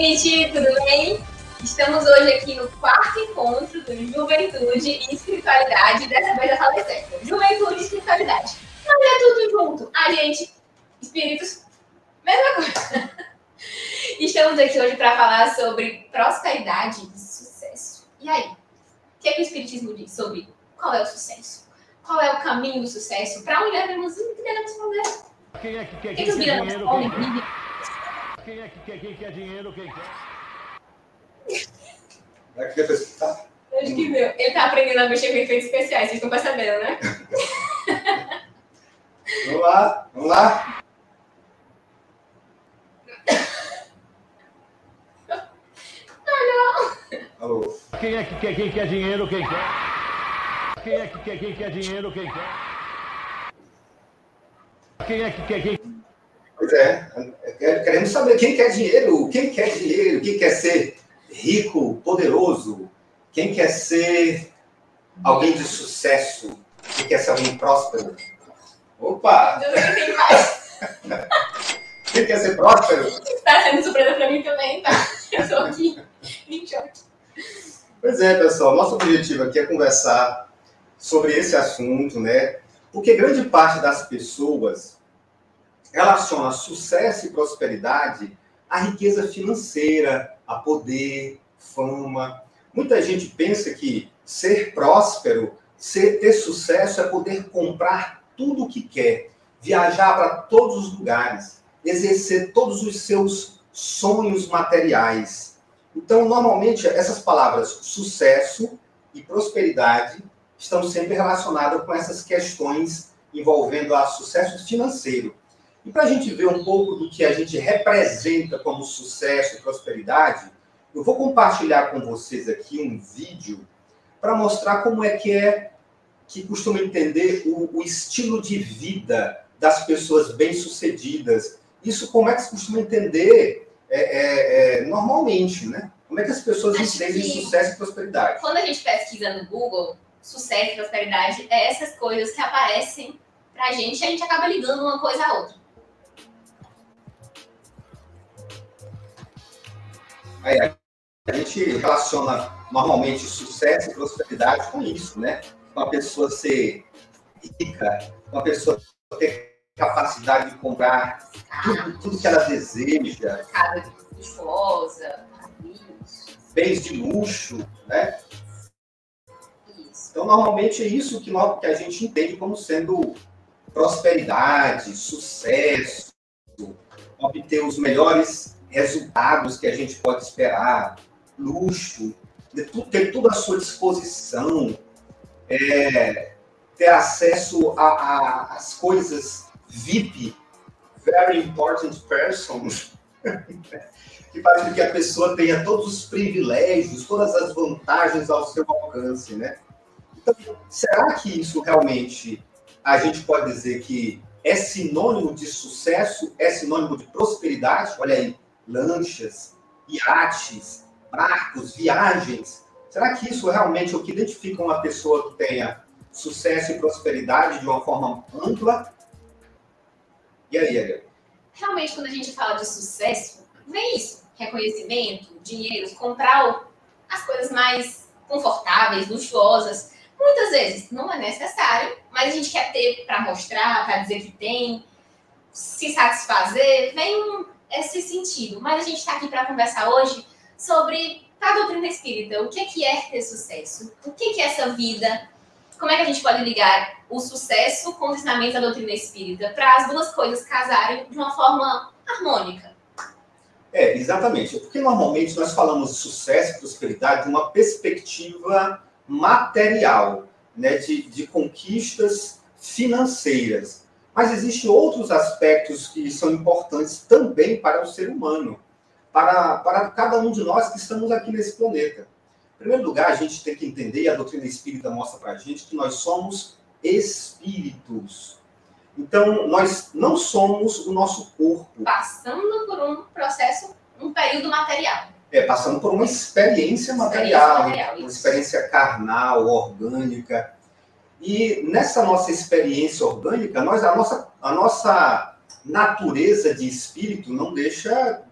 gente, tudo bem? Estamos hoje aqui no quarto encontro do Juventude e Espiritualidade, dessa vez da sala certa. Juventude e Espiritualidade. Mas é tudo junto. A gente, espíritos, mesma coisa. Estamos aqui hoje para falar sobre prosperidade e sucesso. E aí? O que, é que o Espiritismo diz sobre qual é o sucesso? Qual é o caminho do sucesso? Para onde devemos que devemos fazer? Quem é que quer, O que, quem que os quer milionários dinheiro? podem Quem, é que quer, quem quer dinheiro? Quem quer? Daqui a pessoa tá. Acho que meu. Ele tá aprendendo a mexer com efeitos especiais, vocês estão percebendo, né? Vamos lá, vamos lá. Alô. Quem é que quer, quem quer dinheiro? Quem quer? Quem é que quer, quem quer dinheiro? Quem quer? Quem é que quer, quem Pois é, é, queremos saber quem quer dinheiro, quem quer dinheiro, quem quer ser rico, poderoso, quem quer ser alguém de sucesso, quem quer ser alguém próspero. Opa! Eu mais. Quem quer ser próspero? Tá sendo surpresa pra mim também, tá? Eu tô aqui em choque. Pois é, pessoal, nosso objetivo aqui é conversar sobre esse assunto, né? Porque grande parte das pessoas relaciona sucesso e prosperidade à riqueza financeira, a poder, fama. Muita gente pensa que ser próspero, ser, ter sucesso é poder comprar tudo o que quer, viajar para todos os lugares, exercer todos os seus sonhos materiais. Então, normalmente, essas palavras sucesso e prosperidade estão sempre relacionadas com essas questões envolvendo a sucesso financeiro. E para a gente ver um pouco do que a gente representa como sucesso e prosperidade, eu vou compartilhar com vocês aqui um vídeo para mostrar como é que é que costuma entender o, o estilo de vida das pessoas bem-sucedidas. Isso como é que se costuma entender é, é, é, normalmente, né? Como é que as pessoas Acho entendem que- sucesso e prosperidade? Quando a gente pesquisa no Google, sucesso e prosperidade, é essas coisas que aparecem pra gente e a gente acaba ligando uma coisa à outra. Aí, a gente relaciona normalmente sucesso e prosperidade com isso, né? Com a pessoa ser rica, com a pessoa ter capacidade de comprar tudo, tudo que ela deseja, Casa luxuosa, bens de luxo, né? isso. Então, normalmente é isso que, nós, que a gente entende como sendo prosperidade, sucesso, obter os melhores resultados que a gente pode esperar, luxo, ter tu- ter tudo à sua disposição, é, ter acesso às coisas VIP, very important persons, que faz com que a pessoa tenha todos os privilégios, todas as vantagens ao seu alcance, né? Então, será que isso realmente a gente pode dizer que é sinônimo de sucesso, é sinônimo de prosperidade? Olha aí, lanchas, iates, barcos, viagens. Será que isso realmente é o que identifica uma pessoa que tenha sucesso e prosperidade de uma forma ampla? E aí, Ariel? Realmente, quando a gente fala de sucesso, vem isso: reconhecimento, dinheiro, comprar as coisas mais confortáveis, luxuosas. Muitas vezes não é necessário, mas a gente quer ter para mostrar, para dizer que tem, se satisfazer, vem esse sentido. Mas a gente está aqui para conversar hoje sobre a doutrina espírita. O que é, que é ter sucesso? O que é, que é essa vida? Como é que a gente pode ligar o sucesso com o ensinamento da doutrina espírita para as duas coisas casarem de uma forma harmônica? É, exatamente. Porque normalmente nós falamos de sucesso e prosperidade de uma perspectiva material, né, de, de conquistas financeiras. Mas existem outros aspectos que são importantes também para o ser humano, para, para cada um de nós que estamos aqui nesse planeta. Em primeiro lugar, a gente tem que entender, e a doutrina espírita mostra para a gente, que nós somos espíritos. Então, nós não somos o nosso corpo. Passando por um processo, um período material. É, passando por uma experiência material, Experiência material, uma experiência carnal, orgânica. E nessa nossa experiência orgânica, nós, a, nossa, a nossa natureza de espírito não deixa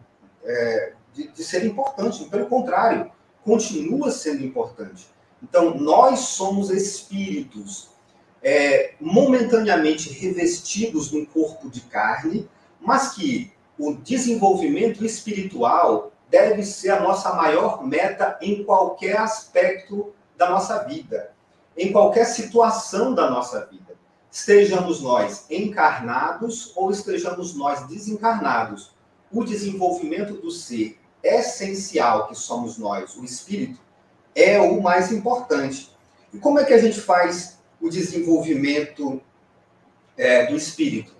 é, de, de ser importante. Pelo contrário, continua sendo importante. Então, nós somos espíritos é, momentaneamente revestidos num corpo de carne, mas que o desenvolvimento espiritual deve ser a nossa maior meta em qualquer aspecto da nossa vida, em qualquer situação da nossa vida. Estejamos nós encarnados ou estejamos nós desencarnados, o desenvolvimento do ser essencial que somos nós, o espírito, é o mais importante. E como é que a gente faz o desenvolvimento é, do espírito?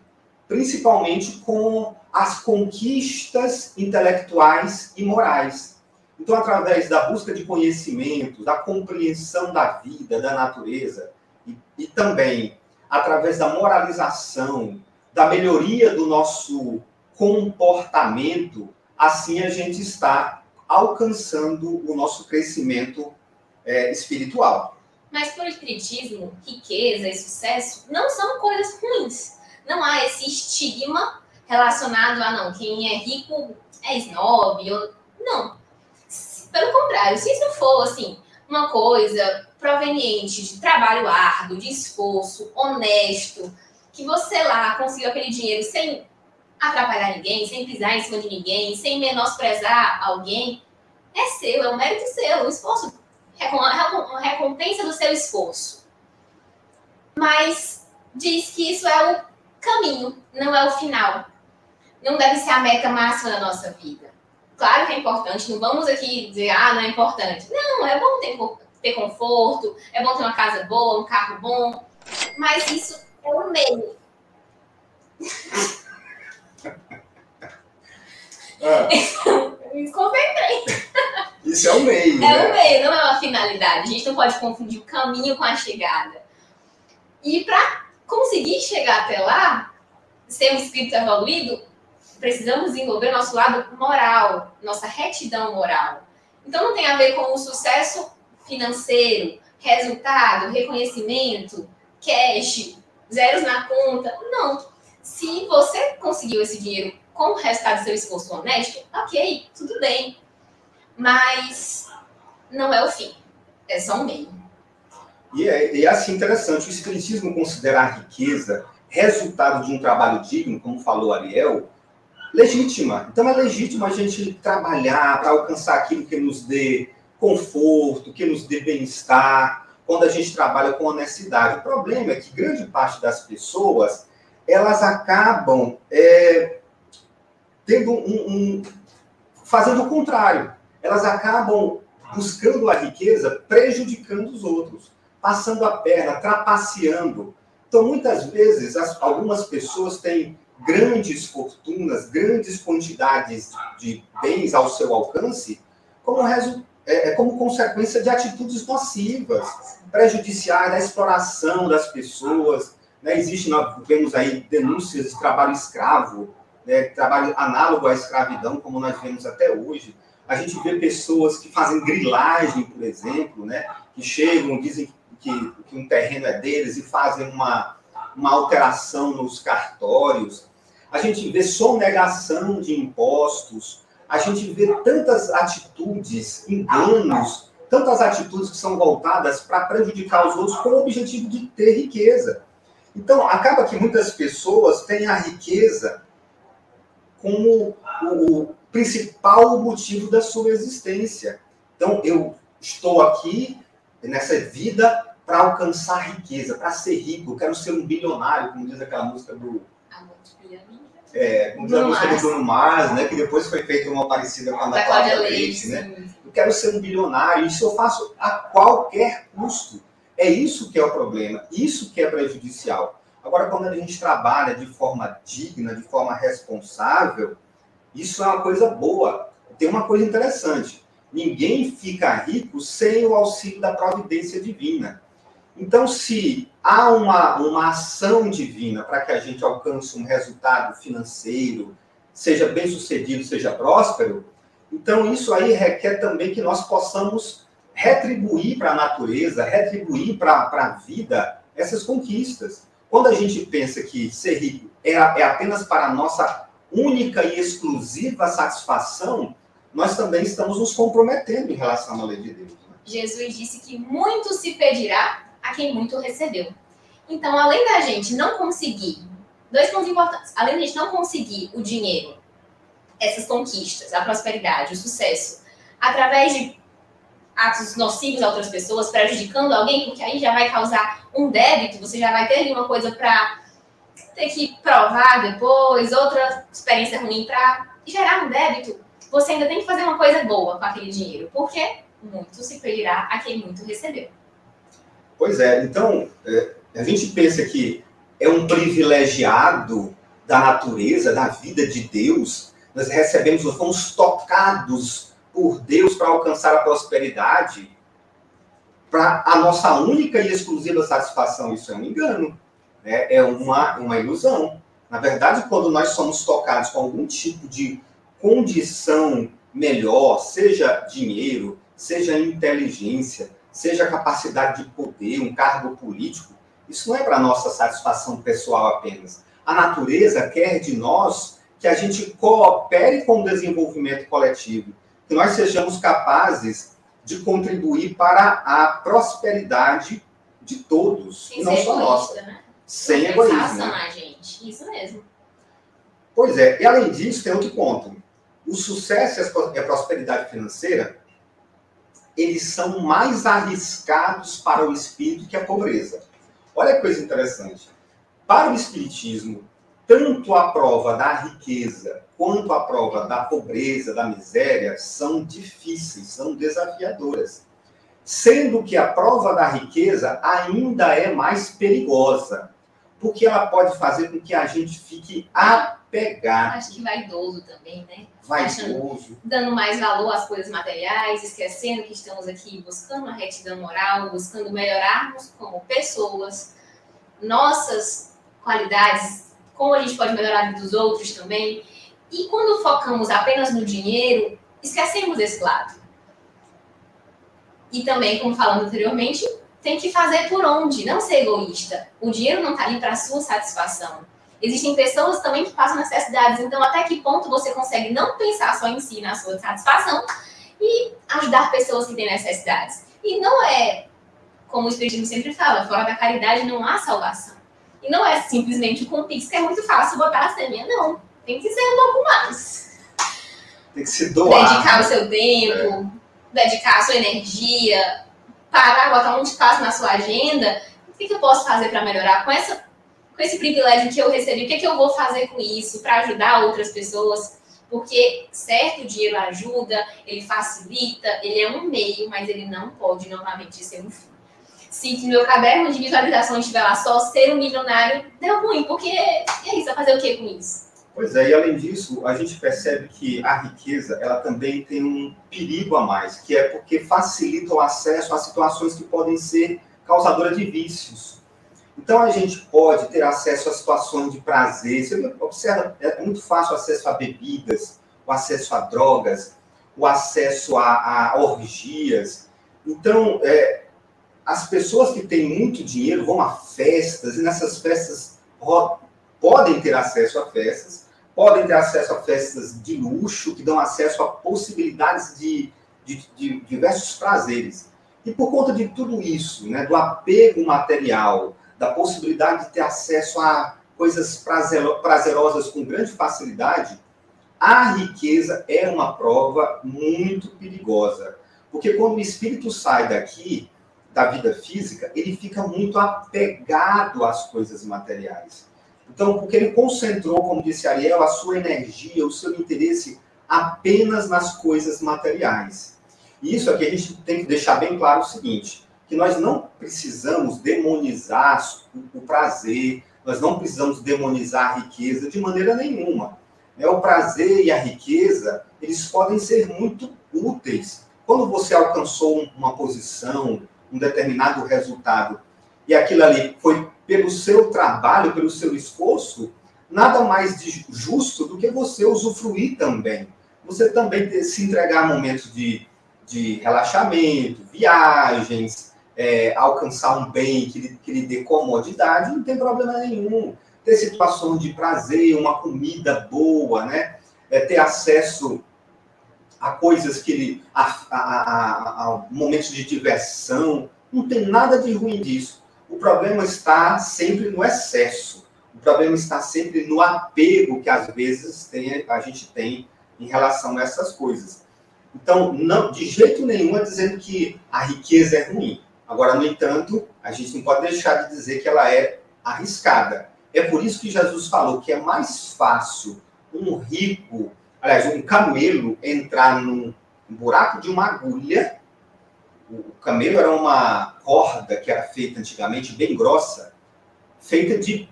Principalmente com as conquistas intelectuais e morais. Então, através da busca de conhecimento, da compreensão da vida, da natureza, e, e também através da moralização, da melhoria do nosso comportamento, assim a gente está alcançando o nosso crescimento é, espiritual. Mas para o espiritismo, riqueza e sucesso não são coisas ruins. Não há esse estigma relacionado a não, quem é rico é snob. Ou... Não. Pelo contrário, se isso for assim, uma coisa proveniente de trabalho árduo, de esforço, honesto, que você lá conseguiu aquele dinheiro sem atrapalhar ninguém, sem pisar em cima de ninguém, sem menosprezar alguém, é seu, é um mérito seu, o esforço, recom- recompensa do seu esforço. Mas diz que isso é o caminho, não é o final. Não deve ser a meta máxima da nossa vida. Claro que é importante, não vamos aqui dizer, ah, não é importante. Não, é bom ter, ter conforto, é bom ter uma casa boa, um carro bom, mas isso é o meio. Eu me concentrei. Isso é o meio, É né? o meio, não é uma finalidade. A gente não pode confundir o caminho com a chegada. E para conseguir chegar até lá, ser um espírito evoluído, precisamos desenvolver nosso lado moral, nossa retidão moral. Então não tem a ver com o sucesso financeiro, resultado, reconhecimento, cash, zeros na conta. Não. Se você conseguiu esse dinheiro com o resultado do seu esforço honesto, ok, tudo bem. Mas não é o fim. É só um meio. E é, e é assim interessante, o Espiritismo considera a riqueza resultado de um trabalho digno, como falou Ariel, legítima. Então é legítimo a gente trabalhar para alcançar aquilo que nos dê conforto, que nos dê bem-estar, quando a gente trabalha com honestidade. O problema é que grande parte das pessoas, elas acabam é, tendo um, um- fazendo o contrário. Elas acabam buscando a riqueza, prejudicando os outros, passando a perna, trapaceando. Então, muitas vezes, as- algumas pessoas têm grandes fortunas, grandes quantidades de bens ao seu alcance, como, resu- é, é como consequência de atitudes nocivas, prejudiciais, da exploração das pessoas. Né? Existe, nós vemos aí denúncias de trabalho escravo, né? trabalho análogo à escravidão, como nós vemos até hoje. A gente vê pessoas que fazem grilagem, por exemplo, né? que chegam, dizem que, que um terreno é deles e fazem uma, uma alteração nos cartórios. A gente vê sonegação de impostos. A gente vê tantas atitudes, enganos, tantas atitudes que são voltadas para prejudicar os outros com o objetivo de ter riqueza. Então, acaba que muitas pessoas têm a riqueza como o principal motivo da sua existência. Então, eu estou aqui nessa vida para alcançar riqueza, para ser rico, eu quero ser um bilionário, como diz aquela música do. É, como diz a música do Bruno Mars, né? Que depois foi feita uma parecida com a da Cláudia Leite, né? Eu quero ser um bilionário, isso eu faço a qualquer custo. É isso que é o problema, isso que é prejudicial. Agora, quando a gente trabalha de forma digna, de forma responsável, isso é uma coisa boa. Tem uma coisa interessante: ninguém fica rico sem o auxílio da providência divina. Então, se há uma, uma ação divina para que a gente alcance um resultado financeiro, seja bem sucedido, seja próspero, então isso aí requer também que nós possamos retribuir para a natureza, retribuir para a vida essas conquistas. Quando a gente pensa que ser rico é, é apenas para a nossa única e exclusiva satisfação, nós também estamos nos comprometendo em relação à lei de Deus. Né? Jesus disse que muito se pedirá a quem muito recebeu. Então, além da gente não conseguir, dois pontos importantes, além da gente não conseguir o dinheiro, essas conquistas, a prosperidade, o sucesso, através de atos nocivos a outras pessoas, prejudicando alguém, porque aí já vai causar um débito, você já vai ter ali uma coisa para ter que provar depois, outra experiência ruim para gerar um débito, você ainda tem que fazer uma coisa boa com aquele dinheiro, porque muito se pedirá a quem muito recebeu. Pois é, então é, a gente pensa que é um privilegiado da natureza, da vida de Deus, nós recebemos, nós fomos tocados por Deus para alcançar a prosperidade, para a nossa única e exclusiva satisfação. Isso é um engano, né? é uma, uma ilusão. Na verdade, quando nós somos tocados com algum tipo de condição melhor, seja dinheiro, seja inteligência, seja capacidade de poder, um cargo político, isso não é para nossa satisfação pessoal apenas. A natureza quer de nós que a gente coopere com o desenvolvimento coletivo, que nós sejamos capazes de contribuir para a prosperidade de todos, Sem e não só nossa. Né? Sem egoísmo. Né? Gente. Isso mesmo. Pois é, e além disso, tem outro ponto. O sucesso e a prosperidade financeira, eles são mais arriscados para o espírito que a pobreza. Olha que coisa interessante. Para o espiritismo, tanto a prova da riqueza quanto a prova da pobreza, da miséria, são difíceis, são desafiadoras. Sendo que a prova da riqueza ainda é mais perigosa, porque ela pode fazer com que a gente fique apegado. Acho que vaidoso também, né? Vaidoso. Dando mais valor às coisas materiais, esquecendo que estamos aqui buscando a retidão moral, buscando melhorarmos como pessoas, nossas qualidades, como a gente pode melhorar dos outros também. E quando focamos apenas no dinheiro, esquecemos desse lado. E também, como falamos anteriormente, tem que fazer por onde, não ser egoísta. O dinheiro não está ali para a sua satisfação. Existem pessoas também que passam necessidades, então até que ponto você consegue não pensar só em si, na sua satisfação, e ajudar pessoas que têm necessidades. E não é, como o Espiritismo sempre fala, fora da caridade não há salvação. E não é simplesmente com o Pix, que é muito fácil botar a senha, não. Tem que ser um pouco mais. Tem que se doar. Dedicar o seu tempo, é. dedicar a sua energia, parar, botar um espaço na sua agenda. O que, que eu posso fazer para melhorar com, essa, com esse privilégio que eu recebi? O que, que eu vou fazer com isso para ajudar outras pessoas? Porque, certo, o dinheiro ajuda, ele facilita, ele é um meio, mas ele não pode novamente ser um fim. Se meu caderno de visualização estiver lá só ser um milionário, deu ruim, porque é isso, vai fazer o que com isso? Pois é, e além disso, a gente percebe que a riqueza, ela também tem um perigo a mais, que é porque facilita o acesso a situações que podem ser causadoras de vícios. Então, a gente pode ter acesso a situações de prazer. Você observa, é muito fácil o acesso a bebidas, o acesso a drogas, o acesso a, a orgias. Então, é, as pessoas que têm muito dinheiro vão a festas, e nessas festas podem ter acesso a festas, podem ter acesso a festas de luxo, que dão acesso a possibilidades de, de, de diversos prazeres. E por conta de tudo isso, né, do apego material, da possibilidade de ter acesso a coisas prazerosas com grande facilidade, a riqueza é uma prova muito perigosa. Porque quando o espírito sai daqui, da vida física, ele fica muito apegado às coisas materiais. Então, porque ele concentrou, como disse Ariel, a sua energia, o seu interesse apenas nas coisas materiais. E isso aqui a gente tem que deixar bem claro o seguinte, que nós não precisamos demonizar o prazer, nós não precisamos demonizar a riqueza de maneira nenhuma. É, o prazer e a riqueza, eles podem ser muito úteis. Quando você alcançou uma posição, um determinado resultado, e aquilo ali foi pelo seu trabalho, pelo seu esforço, nada mais de justo do que você usufruir também. Você também se entregar a momentos de, de relaxamento, viagens, é, alcançar um bem que lhe, que lhe dê comodidade, não tem problema nenhum. Ter situações de prazer, uma comida boa, né? É, ter acesso a coisas que ele. A, a, a, a, momentos de diversão. Não tem nada de ruim disso. O problema está sempre no excesso. O problema está sempre no apego que às vezes tem, a gente tem em relação a essas coisas. Então, não, de jeito nenhum é dizendo que a riqueza é ruim. Agora, no entanto, a gente não pode deixar de dizer que ela é arriscada. É por isso que Jesus falou que é mais fácil um rico, aliás, um camelo entrar num buraco de uma agulha. O camelo era uma corda que era feita antigamente, bem grossa, feita de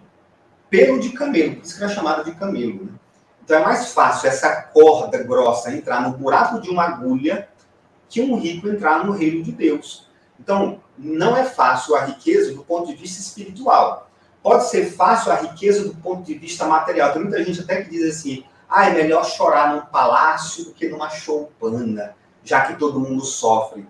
pelo de camelo, por isso que era chamada de camelo. Né? Então é mais fácil essa corda grossa entrar no buraco de uma agulha que um rico entrar no reino de Deus. Então, não é fácil a riqueza do ponto de vista espiritual. Pode ser fácil a riqueza do ponto de vista material. Tem muita gente até que diz assim: ah, é melhor chorar num palácio do que numa choupana, já que todo mundo sofre.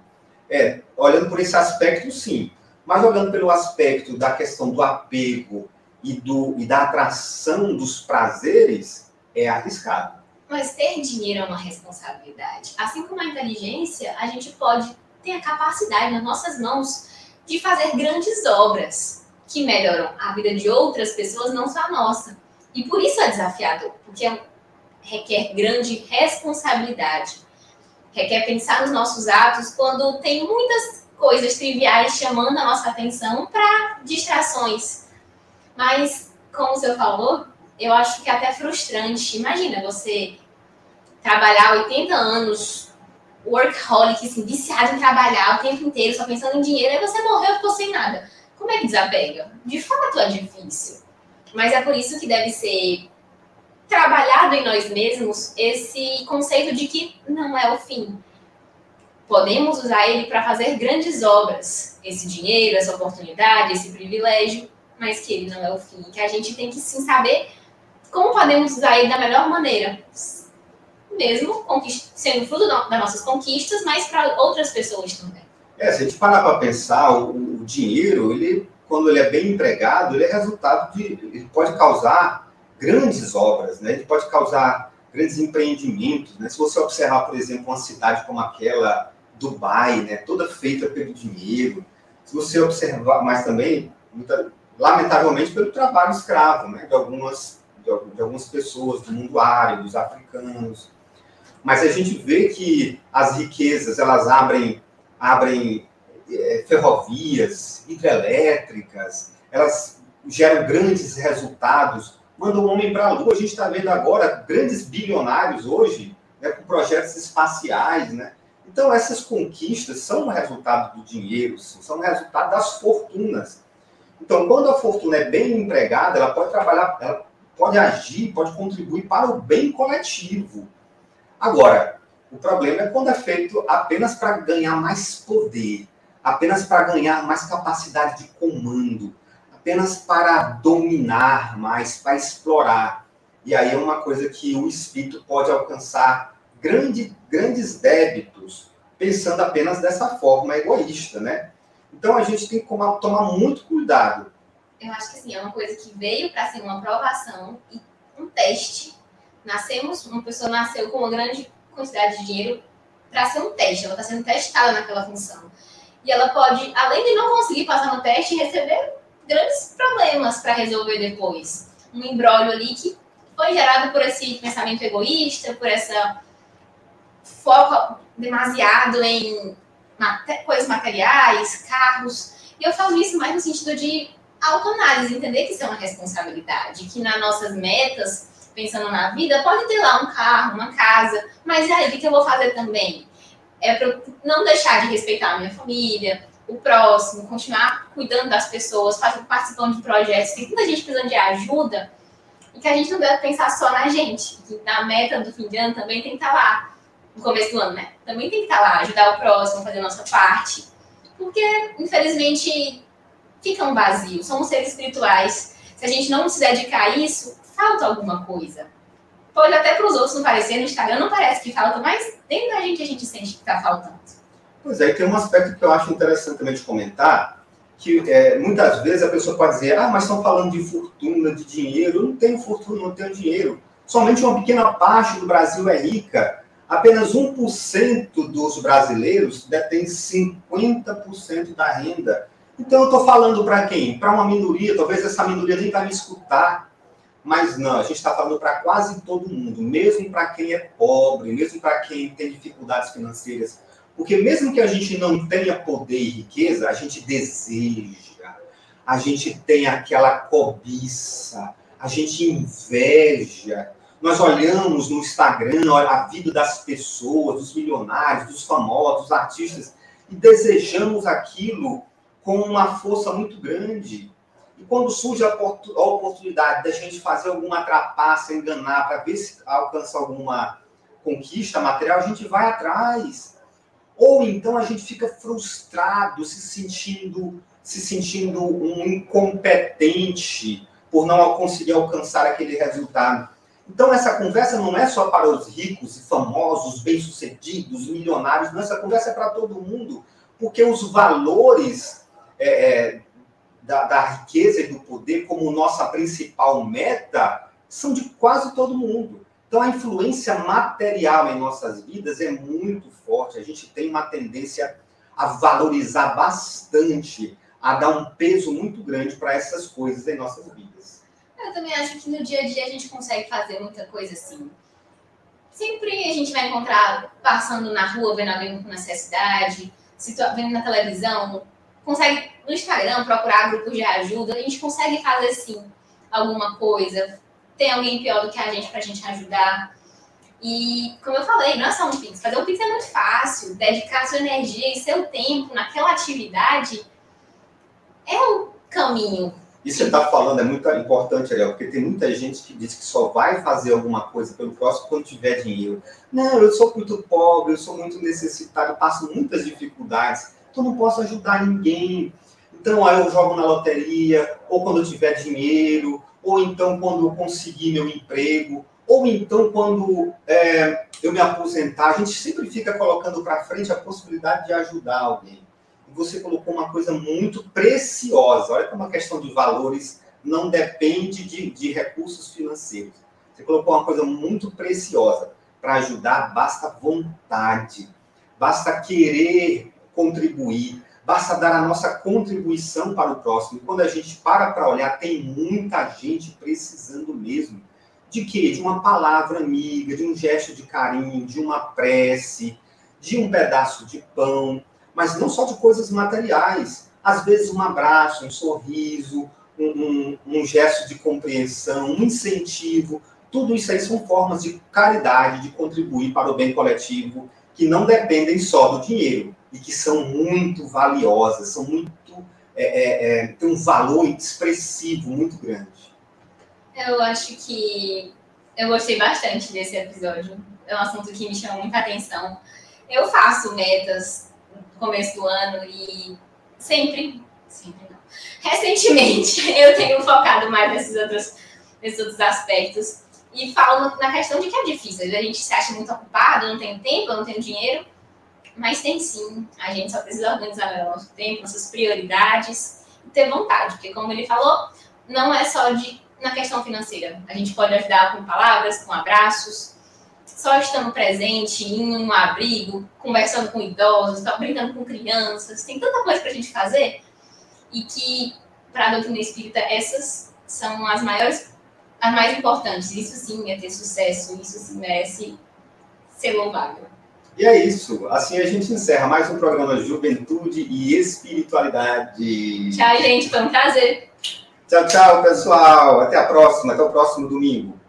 É, olhando por esse aspecto, sim. Mas olhando pelo aspecto da questão do apego e, do, e da atração dos prazeres, é arriscado. Mas ter dinheiro é uma responsabilidade. Assim como a inteligência, a gente pode ter a capacidade nas nossas mãos de fazer grandes obras que melhoram a vida de outras pessoas, não só a nossa. E por isso é desafiador, porque requer grande responsabilidade. Requer pensar nos nossos atos quando tem muitas coisas triviais chamando a nossa atenção para distrações. Mas, como o senhor falou, eu acho que é até frustrante. Imagina você trabalhar 80 anos workaholic, assim, viciado em trabalhar o tempo inteiro, só pensando em dinheiro, aí você morreu e ficou sem nada. Como é que desapega? De fato é difícil. Mas é por isso que deve ser trabalhado em nós mesmos esse conceito de que não é o fim. Podemos usar ele para fazer grandes obras, esse dinheiro, essa oportunidade, esse privilégio, mas que ele não é o fim. Que a gente tem que sim saber como podemos usar ele da melhor maneira, mesmo sendo fruto das nossas conquistas, mas para outras pessoas também. É, se a gente parar para pensar, o, o, dinheiro, ele, quando ele é bem empregado, ele é resultado de. ele pode causar grandes obras, né? ele pode causar grandes empreendimentos. Né? Se você observar, por exemplo, uma cidade como aquela, Dubai, né? toda feita pelo dinheiro, se você observar, mas também, muita, lamentavelmente, pelo trabalho escravo né? de, algumas, de, de algumas pessoas do mundo árabe, dos africanos, mas a gente vê que as riquezas elas abrem, abrem é, ferrovias, hidrelétricas, elas geram grandes resultados, mandam o homem para a Lua. A gente está vendo agora grandes bilionários hoje né, com projetos espaciais, né? Então, essas conquistas são resultado do dinheiro, são resultado das fortunas. Então, quando a fortuna é bem empregada, ela pode trabalhar, ela pode agir, pode contribuir para o bem coletivo. Agora, o problema é quando é feito apenas para ganhar mais poder, apenas para ganhar mais capacidade de comando, apenas para dominar mais, para explorar. E aí é uma coisa que o espírito pode alcançar grande, grandes débitos, pensando apenas dessa forma egoísta, né? Então a gente tem que tomar muito cuidado. Eu acho que sim, é uma coisa que veio para ser uma aprovação e um teste nascemos, uma pessoa nasceu com uma grande quantidade de dinheiro para ser um teste, ela está sendo testada naquela função. E ela pode, além de não conseguir passar no teste, receber grandes problemas para resolver depois. Um embrólio ali que foi gerado por esse pensamento egoísta, por essa foco demasiado em coisas materiais, carros. E eu falo isso mais no sentido de autoanálise, entender que isso é uma responsabilidade, que nas nossas metas, pensando na vida, pode ter lá um carro, uma casa, mas aí, o que eu vou fazer também? É para não deixar de respeitar a minha família, o próximo, continuar cuidando das pessoas, participando de projetos, tem muita gente precisando de ajuda, e que a gente não deve pensar só na gente, que na meta do fim de ano também tem que estar lá, no começo do ano, né? Também tem que estar lá, ajudar o próximo, fazer a nossa parte. Porque, infelizmente, fica um vazio. Somos seres espirituais. Se a gente não se dedicar a isso, falta alguma coisa. Pode até para os outros não parecer, no Instagram não parece que falta, mas dentro da gente a gente sente que está faltando. Pois é, e tem um aspecto que eu acho interessante também de comentar, que é, muitas vezes a pessoa pode dizer, ah, mas estão falando de fortuna, de dinheiro. Eu não tenho fortuna, não tenho dinheiro. Somente uma pequena parte do Brasil é rica. Apenas 1% dos brasileiros detém 50% da renda. Então eu estou falando para quem? Para uma minoria, talvez essa minoria nem vai me escutar. Mas não, a gente está falando para quase todo mundo, mesmo para quem é pobre, mesmo para quem tem dificuldades financeiras. Porque mesmo que a gente não tenha poder e riqueza, a gente deseja, a gente tem aquela cobiça, a gente inveja. Nós olhamos no Instagram a vida das pessoas, dos milionários, dos famosos, dos artistas, e desejamos aquilo com uma força muito grande. E quando surge a oportunidade da gente fazer alguma trapaça, enganar, para ver se alcança alguma conquista material, a gente vai atrás. Ou então a gente fica frustrado, se sentindo, se sentindo um incompetente por não conseguir alcançar aquele resultado. Então essa conversa não é só para os ricos e famosos, bem-sucedidos, milionários, não, essa conversa é para todo mundo, porque os valores é, é, da, da, riqueza e do poder como nossa principal meta são de quase todo mundo. Então, a influência material em nossas vidas é muito forte. A gente tem uma tendência a valorizar bastante, a dar um peso muito grande para essas coisas em nossas vidas. Eu também acho que no dia a dia a gente consegue fazer muita coisa assim. Sempre a gente vai encontrar passando na rua, vendo alguém com necessidade, vendo na televisão, consegue no Instagram procurar grupos de ajuda, a gente consegue fazer sim alguma coisa. Tem alguém pior do que a gente para a gente ajudar. E, como eu falei, não é só um Pix. Fazer um Pix é muito fácil. Dedicar sua energia e seu tempo naquela atividade é o caminho. Isso que você está falando é muito importante, Ariel, porque tem muita gente que diz que só vai fazer alguma coisa pelo próximo quando tiver dinheiro. Não, eu sou muito pobre, eu sou muito necessitado, passo muitas dificuldades então não posso ajudar ninguém. Então aí eu jogo na loteria, ou quando eu tiver dinheiro, ou então quando eu conseguir meu emprego, ou então quando é, eu me aposentar. A gente sempre fica colocando para frente a possibilidade de ajudar alguém. E você colocou uma coisa muito preciosa. Olha como a questão de valores não depende de, de recursos financeiros. Você colocou uma coisa muito preciosa. Para ajudar, basta vontade, basta querer contribuir, basta dar a nossa contribuição para o próximo. Quando a gente para para olhar, tem muita gente precisando mesmo. De quê? De uma palavra amiga, de um gesto de carinho, de uma prece, de um pedaço de pão, mas não só de coisas materiais. Às vezes um abraço, um sorriso, um, um, um gesto de compreensão, um incentivo. Tudo isso aí são formas de caridade, de contribuir para o bem coletivo, que não dependem só do dinheiro e que são muito valiosas, são muito. É, é, é, um valor expressivo muito grande. Eu acho que eu gostei bastante desse episódio. É um assunto que me chama muita atenção. Eu faço metas no começo do ano e sempre, sempre não. Recentemente eu tenho focado mais nesses outros, nesses outros aspectos e falo na questão de que é difícil. A gente se acha muito ocupado, não tem tempo, não tem dinheiro, mas tem sim. A gente só precisa organizar o nosso tempo, nossas prioridades e ter vontade, porque como ele falou, não é só de na questão financeira. A gente pode ajudar com palavras, com abraços, só estando presente em um abrigo, conversando com idosos, brincando com crianças. Tem tanta coisa para a gente fazer e que, para a doutrina espírita, essas são as maiores as mais importantes. Isso sim é ter sucesso, isso sim merece ser louvável. E é isso. Assim a gente encerra mais um programa Juventude e Espiritualidade. Tchau, gente. Foi um prazer. Tchau, tchau, pessoal. Até a próxima. Até o próximo domingo.